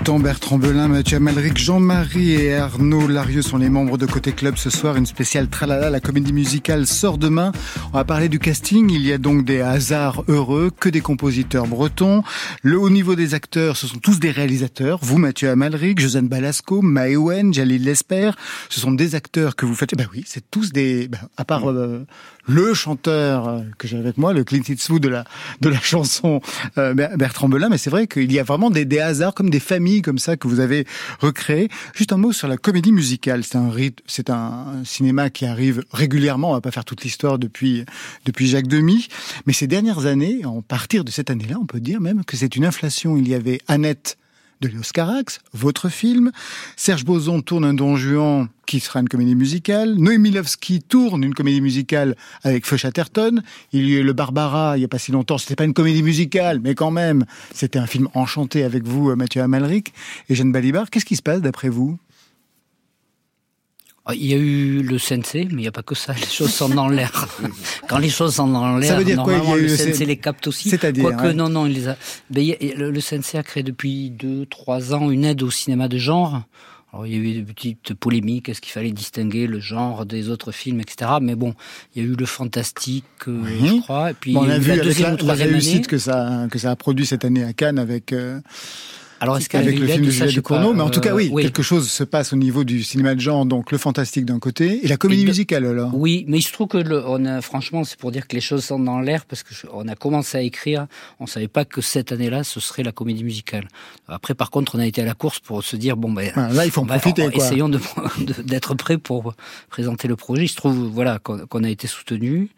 Létang, Bertrand Belin, Mathieu Amalric, Jean-Marie et Arnaud Larieux sont les membres de Côté Club ce soir. Une spéciale Tralala, la comédie musicale sort demain. On va parler du casting. Il y a donc des hasards heureux, que des compositeurs bretons. Le haut niveau des acteurs, ce sont tous des réalisateurs. Vous, Mathieu Amalric, Josiane Balasco, Maëwen, Jalil Lesper. Ce sont des acteurs que vous faites. Ben oui, c'est tous des, ben, à part euh, le chanteur euh, que j'ai avec moi, le Clint Eastwood de la, de la chanson euh, Ber- Bertrand Belin. Mais c'est vrai qu'il y a vraiment des, des hasards comme des familles comme ça que vous avez recréées. Juste un mot sur la comédie musicale. C'est un c'est un cinéma qui arrive régulièrement. On va pas faire toute l'histoire depuis depuis Jacques Demy, mais ces dernières années, en partir de cette année-là, on peut dire même que c'est une inflation. Il y avait Annette de Léos Carax, votre film. Serge Boson tourne un Don Juan qui sera une comédie musicale. Noémie Lovski tourne une comédie musicale avec Feu Chatterton. Il y a eu le Barbara il y a pas si longtemps. C'était pas une comédie musicale, mais quand même, c'était un film enchanté avec vous, euh, Mathieu Amalric et Jeanne Balibar. Qu'est-ce qui se passe d'après vous? Il y a eu le sensei, mais il n'y a pas que ça. Les choses sont dans l'air. Quand les choses sont dans l'air, quoi, normalement, il y a eu le le sensei sen- les capte aussi. C'est-à-dire, Quoique, ouais. non, non, il les a. Ben, le, sensei a créé depuis deux, trois ans une aide au cinéma de genre. Alors, il y a eu des petites polémiques, est-ce qu'il fallait distinguer le genre des autres films, etc. Mais bon, il y a eu le fantastique, euh, je crois. Et puis, Bon, On a vu la avec deuxième la, la réussite année. que ça, que ça a produit cette année à Cannes avec. euh, Alors, est-ce qu'elle avec avait le film de Julia Ducournau, mais en tout cas, Euh, oui, oui. quelque chose se passe au niveau du cinéma de genre, donc le fantastique d'un côté et la comédie Et de- musicale alors. Oui, mais il se trouve que le, on a, franchement, c'est pour dire que les choses sont dans l'air parce que je- on a commencé à écrire. On savait pas que cette année-là, ce serait la comédie musicale. Après, par contre, on a été à la course pour se dire bon ben, Ah, là, il faut en va- profiter, on- quoi. essayons d'être prêts pour présenter le projet. Il se trouve, voilà, qu'on a été soutenu.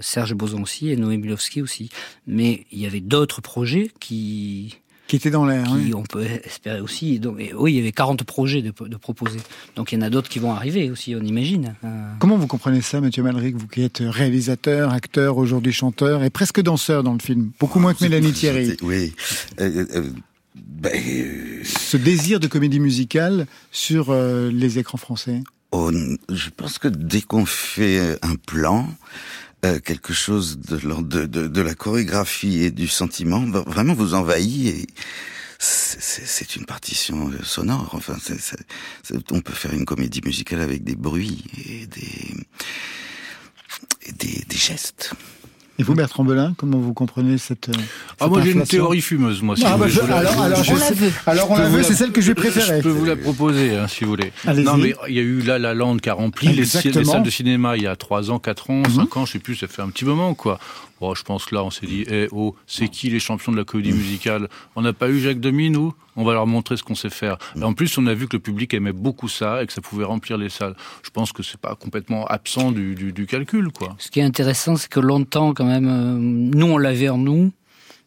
Serge Boson aussi et Noé Milowski aussi. Mais il y avait d'autres projets qui qui étaient dans l'air. qui on peut espérer aussi. Et donc, et oui, il y avait 40 projets de, de proposer. Donc il y en a d'autres qui vont arriver aussi, on imagine. Euh, Comment vous comprenez ça, Mathieu Malric, vous qui êtes réalisateur, acteur, aujourd'hui chanteur et presque danseur dans le film, beaucoup moins que Mélanie Thierry. Oui. Euh, euh, ben, euh, Ce désir de comédie musicale sur euh, les écrans français? oh, on- je pense que dès qu'on fait un plan, euh, quelque chose de, de, de, de la chorégraphie et du sentiment vraiment vous envahit et c'est- une partition euh, sonore. Enfin, on peut faire une comédie musicale avec des bruits et des, et des, des gestes. Et vous, Bertrand Belin, comment vous comprenez cette. euh, Ah, cette moi j'ai une théorie fumeuse, moi. Si Ah, vous bah, voulez, je- je vous la- alors, alors, je On la veut. alors, on Je la peux veut, vous c'est celle que je vais préférer. Je peux vous la proposer, hein, si vous voulez. Non, mais il y a eu La La Land qui a rempli les, salles de cinéma il y a 3 ans, 4 ans, Mhm. 5 ans, je sais plus, ça fait un petit moment, quoi. Bon, je pense que là, on s'est dit, eh, oh, c'est qui les champions de la comédie musicale? On n'a pas eu Jacques Demy, nous? On va leur montrer ce qu'on sait faire. En plus, on a vu que le public aimait beaucoup ça et que ça pouvait remplir les salles. Je pense que c'est pas complètement absent du, du, du calcul, quoi. Ce qui est intéressant, c'est que longtemps, quand même, euh, nous, on l'avait en nous.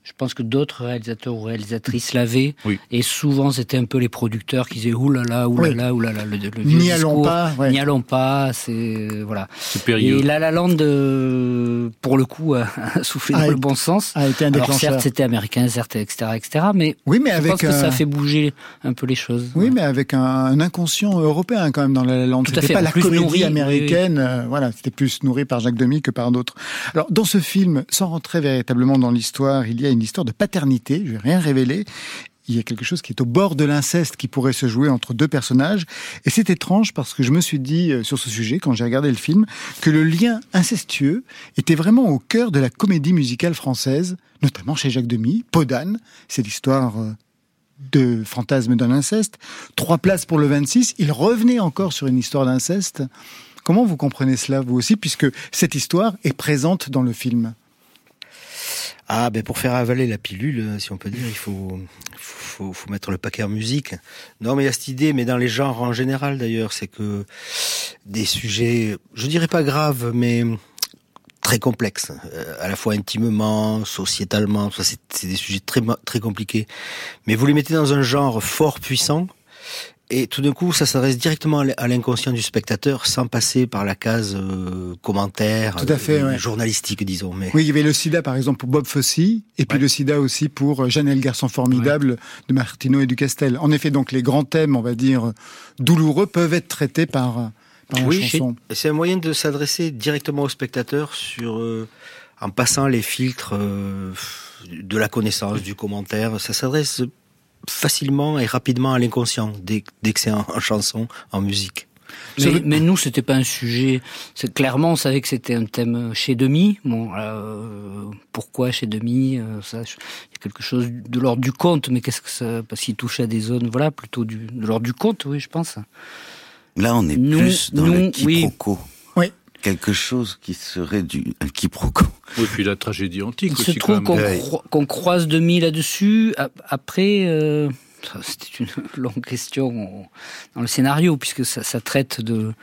Je pense que d'autres réalisateurs ou réalisatrices l'avaient. Oui. Et souvent, c'était un peu les producteurs qui disaient oulala, oulala, oulala, le, le N'y allons pas, ouais. N'y allons pas, c'est. euh, Voilà. C'est périlleux. Et La La Land, euh, pour le coup, a soufflé A dans le bon sens. a été un Alors, certes, c'était américain, certes, etc., etc., mais, Oui, mais je avec. pense que ça fait bouger un peu les choses. Oui, mais avec un, un inconscient européen quand même dans la. Tout à C'était fait, pas la plus comédie nourri, américaine. euh, voilà, c'était plus nourri par Jacques Demy que par d'autres. Alors, dans ce film, sans rentrer véritablement dans l'histoire, il y a une histoire de paternité. Je vais rien révéler. Il y a quelque chose qui est au bord de l'inceste qui pourrait se jouer entre deux personnages. Et c'est étrange parce que je me suis dit euh, sur ce sujet, quand j'ai regardé le film, que le lien incestueux était vraiment au cœur de la comédie musicale française, notamment chez Jacques Demy. Podane, c'est l'histoire euh, de fantasme d'un inceste. Trois places pour le 26. Il revenait encore sur une histoire d'inceste. Comment vous comprenez cela, vous aussi, puisque cette histoire est présente dans le film? Ah, ben pour faire avaler la pilule, si on peut dire, il faut, faut, faut mettre le paquet en musique. Non, mais il y a cette idée, mais dans les genres en général d'ailleurs, c'est que des sujets, je dirais pas graves, mais très complexes, euh, à la fois intimement, sociétalement, c'est des sujets très très compliqués. Mais vous les mettez dans un genre fort puissant. Et tout d'un coup, ça s'adresse directement à l'inconscient du spectateur, sans passer par la case euh, commentaire, Tout à fait, euh, ouais. journalistique, disons. Mais Oui, il y avait le sida, par exemple, pour Bob Fosse, et puis le sida aussi pour euh, Jeannel Garçon Formidable de Martino et du Castel. En effet, donc, les grands thèmes, on va dire, douloureux peuvent être traités par, par oui, c'est un moyen de s'adresser directement au spectateur sur, euh, en passant les filtres euh, de la connaissance, du commentaire. Ça s'adresse facilement et rapidement à l'inconscient dès, dès que c'est en, en chanson, en musique. Mais, mais nous, c'était pas un sujet. C'est clairement, on savait que c'était un thème chez Demi. Bon, euh, pourquoi chez Demi euh, Ça, je- il y a quelque chose de l'ordre du conte. Mais qu'est-ce que ça Parce qu'il touche à des zones, voilà, plutôt du, de l'ordre du conte, oui, je pense. Là, on est Nous- plus dans le nous, oui. quiproquo. Oui. Quelque chose qui serait du un quiproquo. Oui, puis la tragédie antique Il aussi. se trouve qu'on cro- croise Demi là-dessus. A- Après, euh, c'était une longue question dans le scénario, puisque ça, ça traite de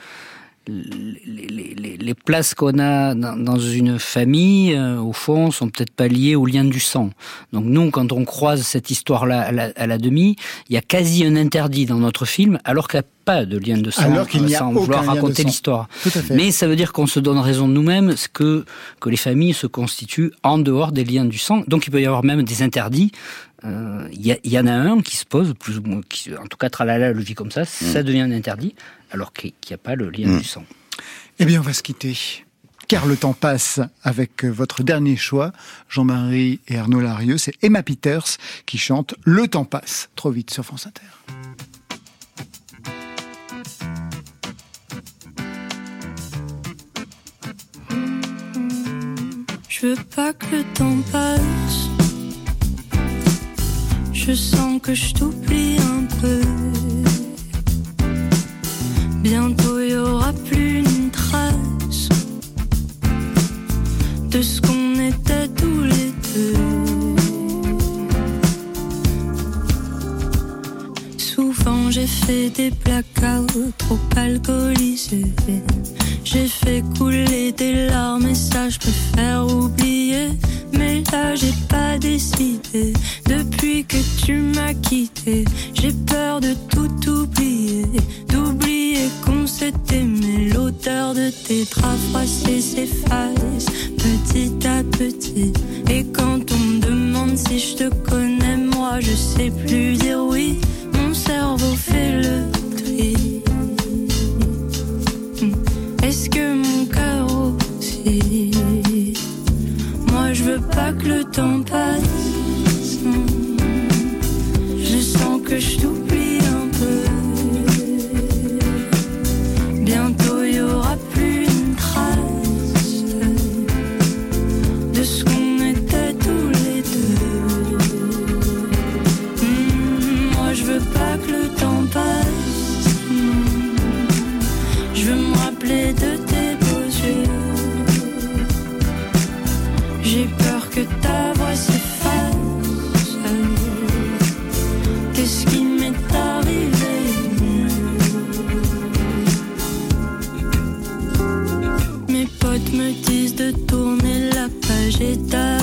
les, les- les- les places qu'on a dans, dans une famille, euh, au fond, sont peut-être pas liées au lien du sang. Donc nous, quand on croise cette histoire-là à la, à la demi, il y a quasi un interdit dans notre film, alors qu'il n'y a pas de lien de sang, Alors qu'il n'y a sans aucun vouloir lien de raconter sang. l'histoire. Tout à fait. Mais ça veut dire qu'on se donne raison de nous-mêmes, ce que, que les familles se constituent en dehors des liens du sang. Donc il peut y avoir même des interdits. Euh, Il y, en a un qui se pose, plus ou moins, qui, en tout cas Tralala le vit comme ça, ça devient un interdit, alors qu'il n'y a pas le lien Mm. du sang. Eh bien, on va se quitter. Car le temps passe avec votre dernier choix, Jean-Marie et Arnaud Larieux. C'est Emma Peters qui chante Le temps passe trop vite sur France Inter. Je veux pas que le temps passe. Je sens que je t'oublie un peu. Bientôt y aura plus une trace de ce qu'on était tous les deux. Souvent j'ai fait des blackouts trop alcoolisés. J'ai fait couler des larmes et ça je faire oublier. Mais là j'ai pas décidé depuis que tu m'as quitté. Ce m'est arrivé. Mes potes me disent de tourner la page et d'aller.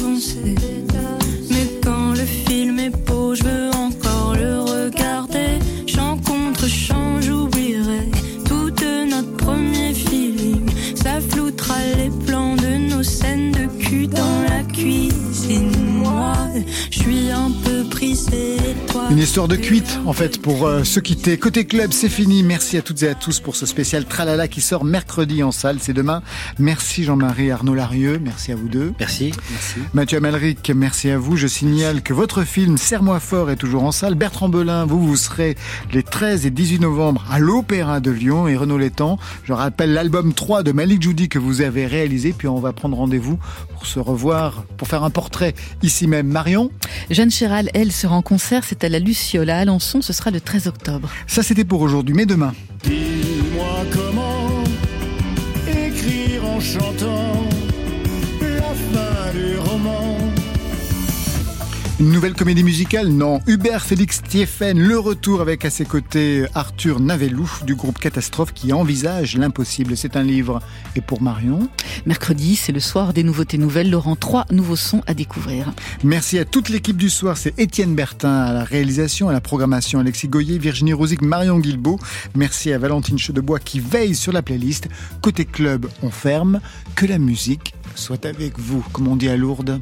Histoire de cuite, en fait, pour euh, se quitter. Côté club, c'est fini. Merci à toutes et à tous pour ce spécial Tralala qui sort mercredi en salle. C'est demain. Merci Jean-Marie Arnaud Larieux. Merci à vous deux. Merci, merci. Mathieu Amalric, merci à vous. Je signale que votre film Serre-moi fort est toujours en salle. Bertrand Belin, vous, vous serez les 13 et 18 novembre à l'Opéra de Lyon et Renaud Létang. Je rappelle l'album 3 de Malik Joudi que vous avez réalisé. Puis on va prendre rendez-vous pour se revoir, pour faire un portrait ici même. Marion? Jeanne Chéral, elle, sera en concert. C'est à la Luciole à Alençon. Ce sera le 13 octobre. Ça, c'était pour aujourd'hui. Mais demain. Dis-moi comment nouvelle comédie musicale Non. Hubert Félix Thieffen, le retour avec à ses côtés Arthur Navellou du groupe Catastrophe qui envisage l'impossible. C'est un livre. Et pour Marion Mercredi, c'est le soir des nouveautés nouvelles. Laurent, trois nouveaux sons à découvrir. Merci à toute l'équipe du soir. C'est Étienne Bertin à la réalisation, à la programmation, Alexis Goyer, Virginie Rosic, Marion Guilbeault. Merci à Valentine Chedebois qui veille sur la playlist. Côté club, on ferme. Que la musique soit avec vous, comme on dit à Lourdes.